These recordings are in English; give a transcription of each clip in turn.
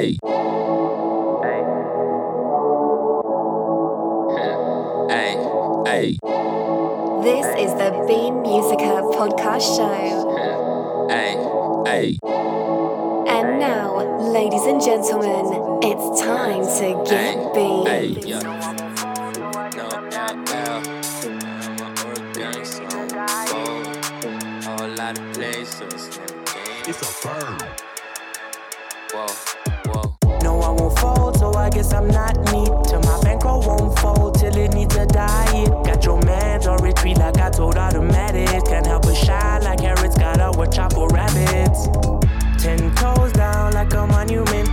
Hey. Hey. Hey. This is the Bean Musica podcast show. Hey. Hey. And now, ladies and gentlemen, it's time to get Hey. beamed. Yeah. No LL. I'm a organic song. Fold. Whole lot of places. It's a bird. I'm not neat. Till my bankroll won't fold till it needs a diet. Got your mans on retreat like I told automatic. Can't help but shine like carrots, got out with chopper rabbits. Ten toes down like a monument.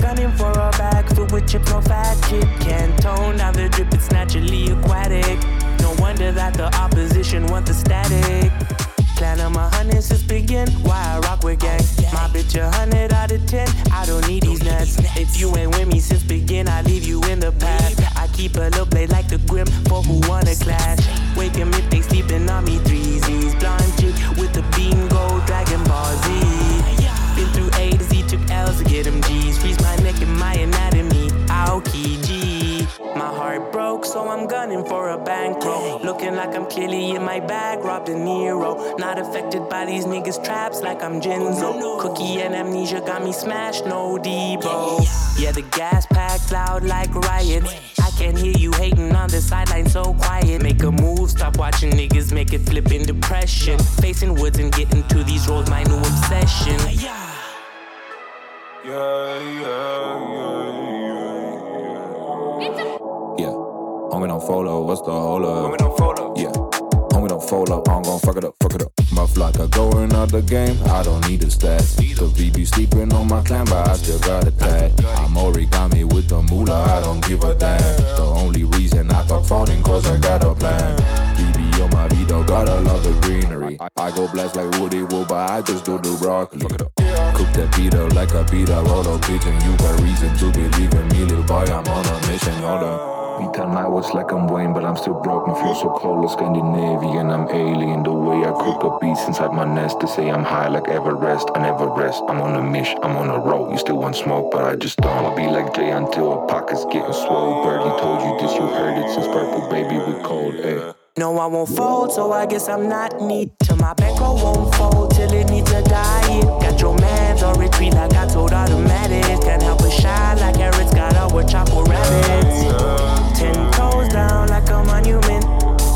Gunning for a bag filled with chips, no fat kid. Can't tone down the drip, it's naturally aquatic. No wonder that the opposition want the static. Plan of my hundred since begin. Why I rock with gang? My bitch a hundred who wanna clash. My bag, robbed a Nero. Not affected by these niggas' traps like I'm Jinzo. Cookie and amnesia got me smashed, no Debo. Yeah, the gas packed loud like riots. I can hear you hating on the sideline so quiet. Make a move, stop watching niggas make it flip in depression. Facing woods and getting to these roads, my new obsession. Yeah. Homie don't follow, what's the hold up? Homie don't follow. Yeah. Fold up, I'm gon' fuck it up, fuck it up. Muff like a going out the game, I don't need a stats. The be sleeping on my clan, but I still got a tag. I'm origami with the moolah, I don't give a damn. The only reason I thought falling, cause I got a plan. BB on my Vito, gotta love the greenery. I, I go blast like Woody Wood, but I just do the broccoli. Fuck it up. Cook that beat up like a beat up, up bitch, and you got reason to believe in me, little boy. I'm on a mission, up. Beat on my like I'm Wayne, but I'm still broken. Feel so cold, like Scandinavian. I'm alien. The way I cook up beats inside my nest. They say I'm high like Everest. I never rest. I'm on a mission. I'm on a roll. You still want smoke, but I just don't. I'll be like Jay until our pockets getting swole. Birdie told you this, you heard it since purple baby we cold. Ay. No, I won't fold, so I guess I'm not neat. Till my bankroll won't fold, till it needs a diet. Got your mans on retreat like I told automatics. Can't help but shine like carrots, got with chopper rabbits. Ten toes down like a monument.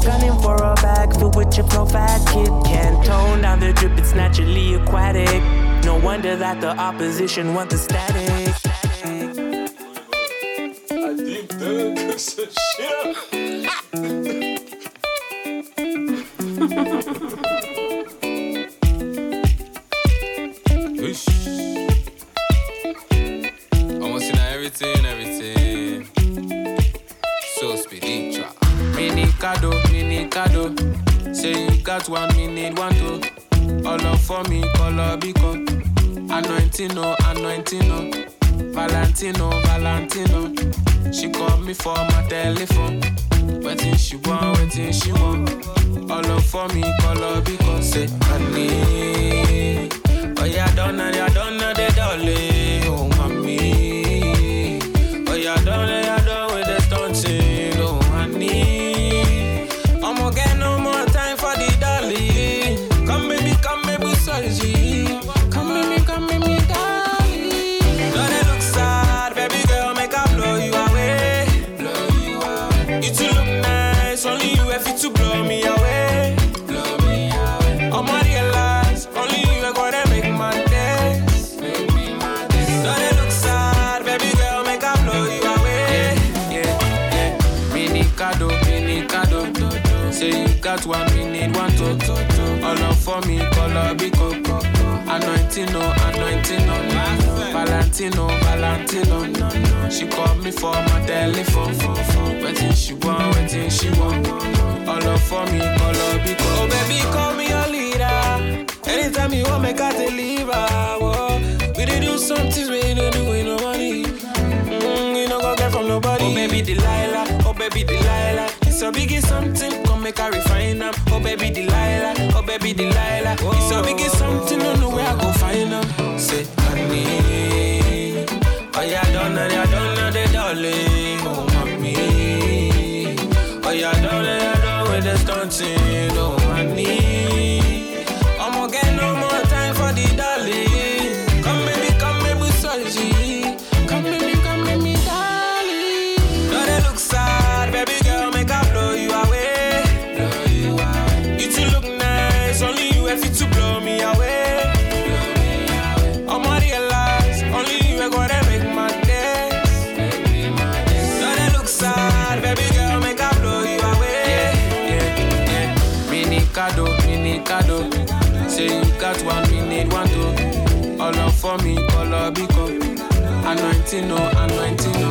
Gunning for a bag filled with chips, no fat kid. Can't tone down the drip, it's naturally aquatic. No wonder that the opposition want the static. Whoosh. Beacon. Say, honey. Oh, yeah, don't know, Got one, we need one to. All up for me, color biko. Anointing, no, anointing, no. Valentino, Valentino. She called me for my telephone. Waiting she want, waiting she want. All up for me, color biko. Oh baby, call me your leader. Anytime you want, make I deliver. Whoa. We did do some things we don't do with no money. Mm, you know go get from nobody. Oh baby Delilah, oh baby Delilah. It's a biggie something, make I refine them. Oh baby Delilah, oh baby Delilah. It's a biggie Anointino, anointino.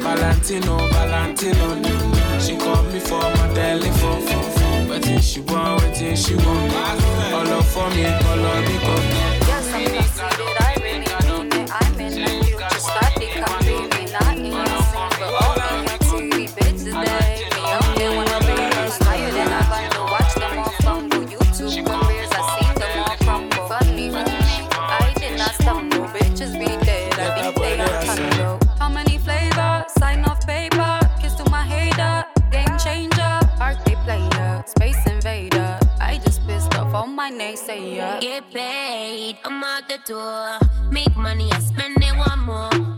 Valentino, Valentino. She call me for my telephone. Waiting she want, waiting she want. All for me, color bico. Yes, I'm I'm out the door. Make money, I spend it one more.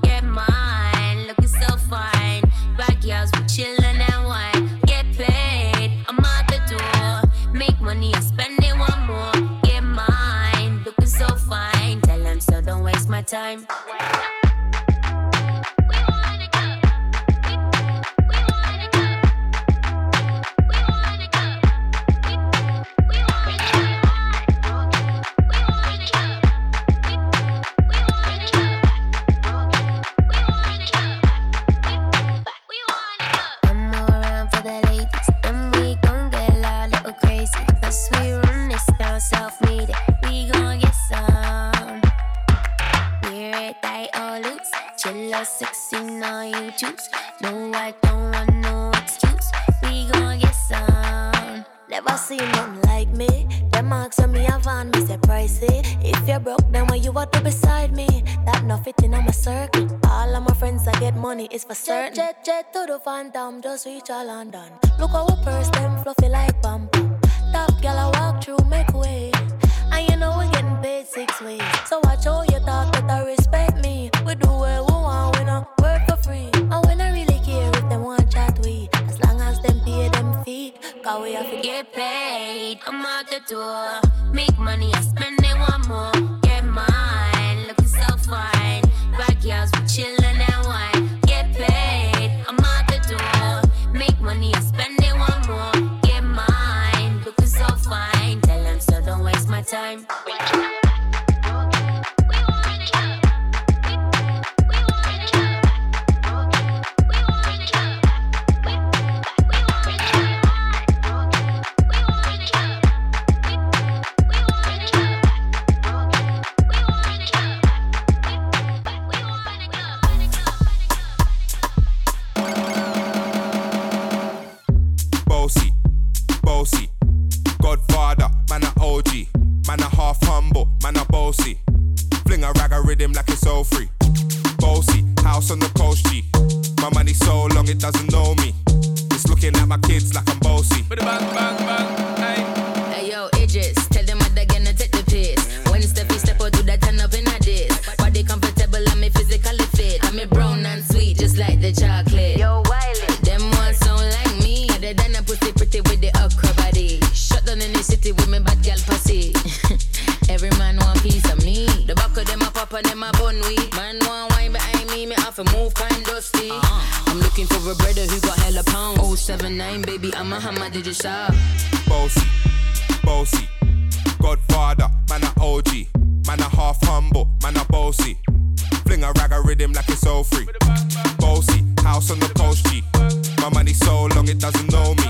Have on me say pricey. If you're broke, then why you want to beside me? That not fitting on my circle. All of my friends I get money is for certain. Jet, jet, jet to the phantom, just reach all London. Look how we purse them fluffy like bamboo. Top girl I walk through, make way. And you know we getting paid six ways. So watch how you talk, but I respect me. We do what we want, we no work for free. And we not really care if them want chat we. As long as them pay them fee. Cause we have to Get paid, I'm out the door. Make money, I spend it one more. Get mine, looking so fine. Bad girls, we chillin' and wine. Man a half humble, man a bossy. Fling a rag a rhythm like it's all free. Bossy, house on the coast G. My money so long it doesn't know me. It's looking at my kids like I'm bossy. Bang, bang, bang, hey. Hey yo, Idris, tell them what they're gonna take the piss. When Steffi step out, do that turn up in a this. Body comfortable, and me physically fit. I'm a brown and sweet, just like the chocolate. Looking for a brother who got hella pound. 079, baby, I'm a hammer, did you shop? Bossy, bossy. Godfather, man a OG. Man a half humble, man a bossy. Fling a rag a rhythm like it's all free. Bossy, house on the coast G. My money so long it doesn't know me.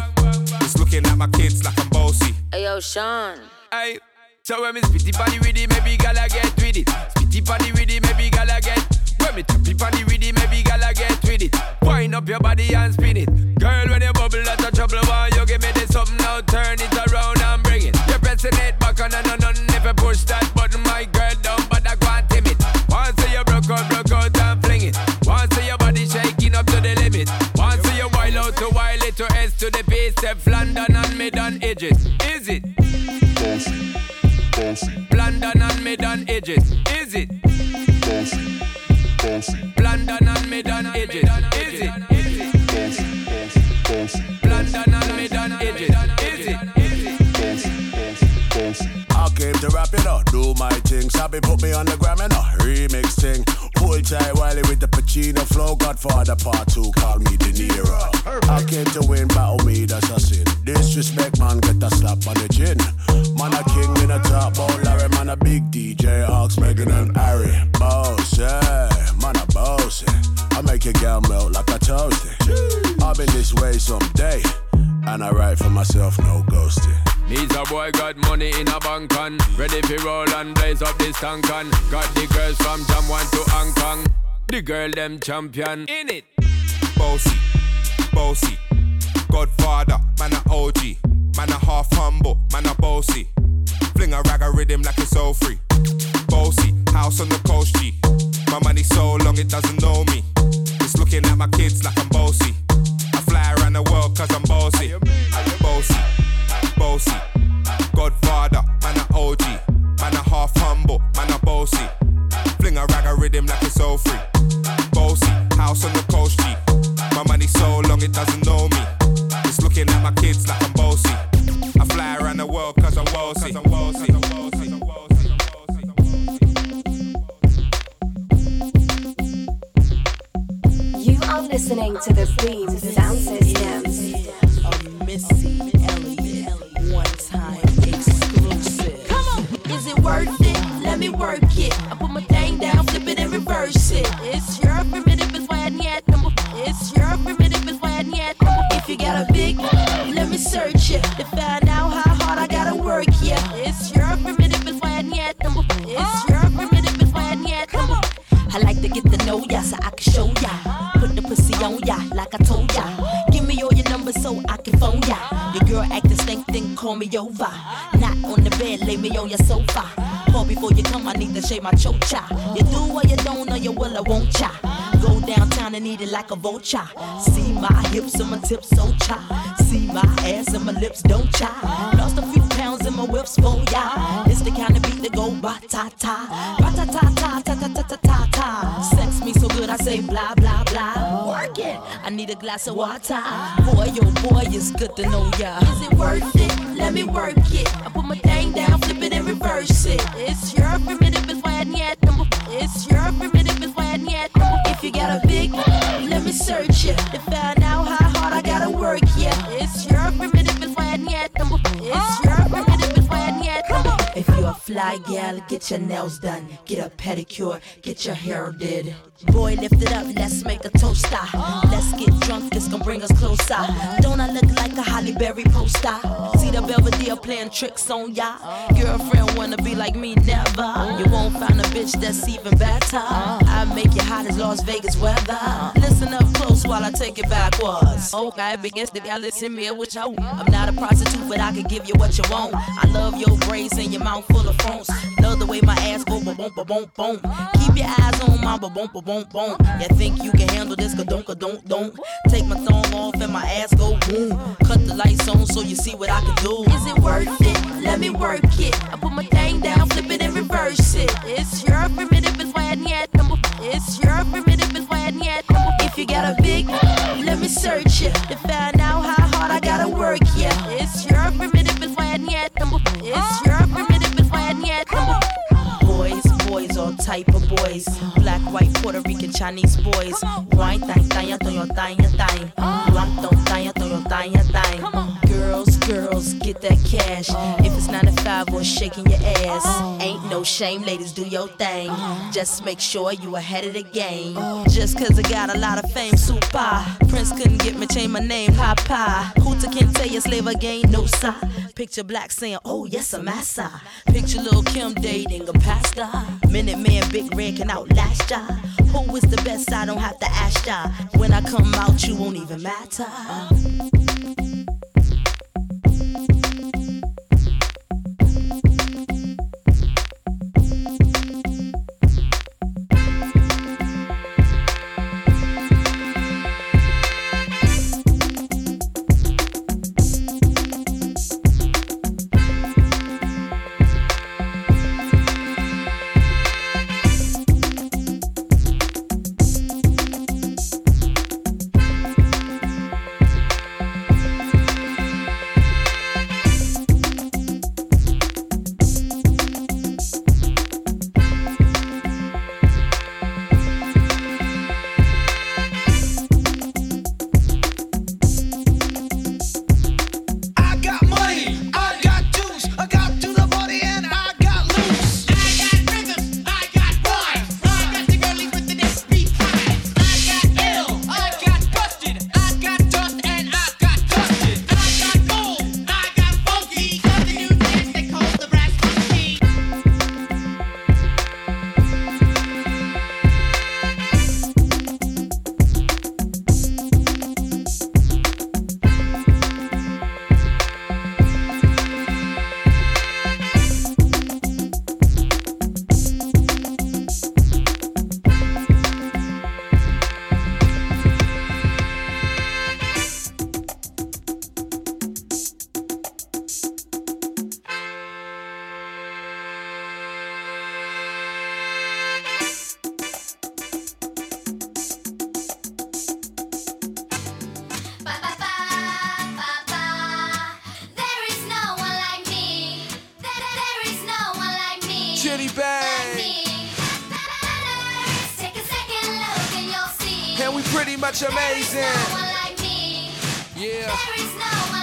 It's looking at my kids like I'm bossy. Hey yo, Sean. Hey, so when me spitty body with it, maybe gala get with it. Spitty body with it, maybe gala get. When me tappy body with it, maybe gala get with it. Wind up your body and spin it. Girl, when you bubble, that's a trouble. Why you give me this something now? Turn it around and bring it. You're pressing it back on and on and If you push that button, my girl, down, but I can't tame it. Once you broke out, broke out and fling it. Once your body shaking up to the limit. Once you wild out to wild it to S to the base, step London and mid on edges. Is it? Bossy, bossy, London and mid and edges. Is it? Thing. Sabi put me on the gram and a remix thing. Pull tight Wiley with the Pacino flow. Godfather part two, call me De Niro. I came to win, battle me, that's a sin. Disrespect, on Got the girls from Jamwan to Hong Kong The girl them champion In it Bossy, bossy. Godfather, man a OG. Man a half humble, man a bossy. Fling a rag a rhythm like it's all free. Bossy, house on the coast G. My money so long it doesn't know me. It's looking at my kids like I'm bossy. House on the coast G. My money so long it doesn't know me. It's looking at my kids like I'm bossy. I fly around the world cause I'm bossy. You are listening to the Beam Sound System. A Missy Elliott one time exclusive. Come on, is it worth it? Let me work it. I put my thing down, flip it and reverse it. It's got a big, let me search it to find out how hard I gotta work. Yeah, it's your primitive, it's why I. It's your primitive, it's why I need number. I like to get to know ya so I can show ya. Put the pussy on ya like I told ya. Give me all your numbers so I can phone ya. Your girl acting stink, then call me over. Not on the bed, lay me on your sofa. I shave my chocha. You do or you don't, or you will or won't cha. Go downtown and eat it like a vulture. See my hips and my tips so cha. See my ass and my lips don't cha. Lost a few in my whips oh, for ya. It's the kind of beat that go ba ta ta, ba ta ta ta ta ta ta ta ta ta. Sex me so good I say blah blah blah. Work it. I need a glass of water. Boy, oh boy, it's good to know ya. Is it worth it? Let me work it. I put my thing down, flip it and reverse it. It's your primitive, it's why I need. It's your primitive, it's why I need. If you got a big, let me search it to find out how fly gal, get your nails done, get a pedicure, get your hair did. Boy, lift it up, let's make a toaster. Let's get drunk, it's gonna bring us closer. Don't I look like a Holly Berry poster? See the Belvedere playing tricks on ya. Girlfriend wanna be like me, never. You won't find a bitch that's even better. I make you hot as Las Vegas weather. Listen up close while I take it backwards. Okay, begins to y'all listen me what you. I'm not a prostitute, but I can give you what you want. I love your braids and your mouth full of phones. Love the way my boom boom boom boom. Keep your eyes on my boom boom boom boom. You think you can handle this? Ka-don't, ka-don't, don't. Take my thumb off and my ass go boom. Cut the lights on so you see what I can do. Is it worth it? Let me work it. I put my thing down, flip it and reverse it. It's your primitive, it's why I need. It's your primitive, it's why I need. If you got a big, let me search it to find out how hard I gotta work. Yeah, it's your primitive, it's why I need. It's your primitive, it's why I need. Boys, boys, all type of boys. Black, white, Puerto Rican, Chinese boys. Wine, thang, thang, thang, thang. One, don't thang, your thang, thang. Girls, girls, get that cash. If it's 9 to 5 or shaking your ass. Ain't no shame, ladies, do your thing. Just make sure you ahead of the game. Just cause I got a lot of fame, super. Prince couldn't get me, change my name, Papa. Hooter can tell you slave again, no sir. Picture black saying, oh yes, I'm massa. Picture little Kim dating a pastor. Minute man, big red can outlast ya. Who is the best? I don't have to ask ya. When I come out, you won't even matter. City,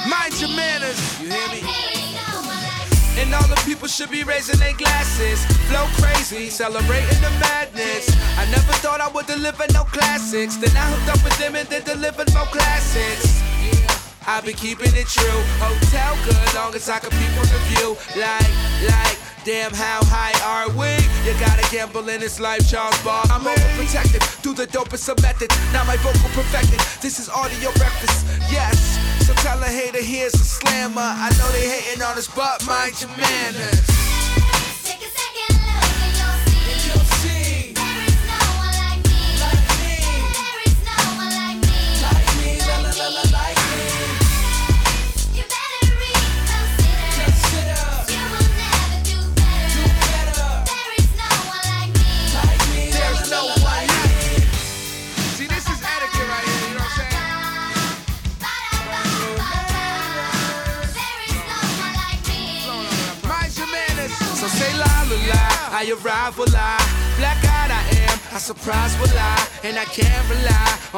Mind your manners. You hear me? And all the people should be raising their glasses. Flow crazy, celebrating the madness. I never thought I would deliver no classics. Then I hooked up with them and they delivered more classics. I've been keeping it true. Hotel good, long as I can peep from the view. Like, like, damn, how high are we? You gotta gamble in this life, Charles Bar. I'm overprotected, do the dopest of methods. Now my vocal perfected. This is audio breakfast, yes. So tell a hater here's a slammer. I know they hating on us, but mind your manners.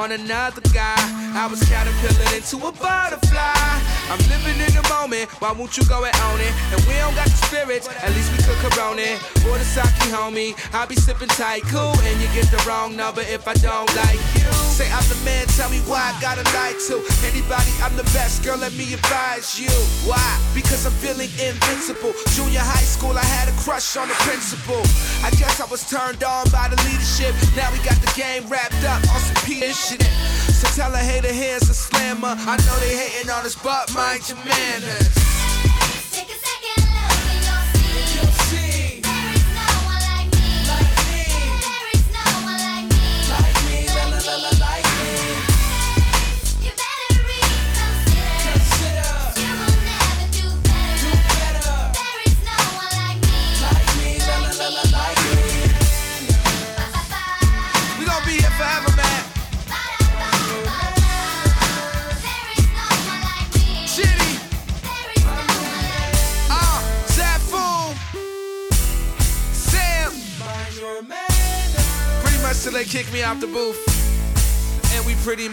On another guy. I was caterpillar into a butterfly. I'm living in the moment, why won't you go and own it? And we don't got the spirits, at least we could corona it. Or the sake, homie. I'll be sipping tight, cool. And you get the wrong number if I don't like you. Say I'm the man, tell me why I gotta lie to. Anybody, I'm the best, girl, let me advise you. Why? Because I'm feeling invincible. Junior high school, I had a crush on the principal. I guess I was turned on by the leadership. Now we got the game wrapped up on some Peter shit. So tell a hater here's a slammer. I know they hating on us, but mind your manners.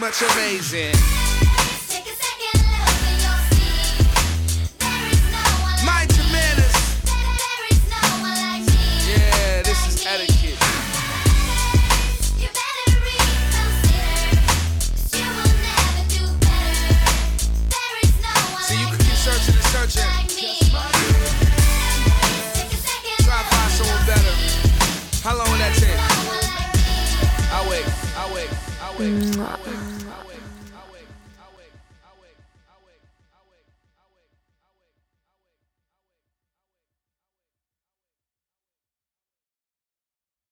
Much amazing.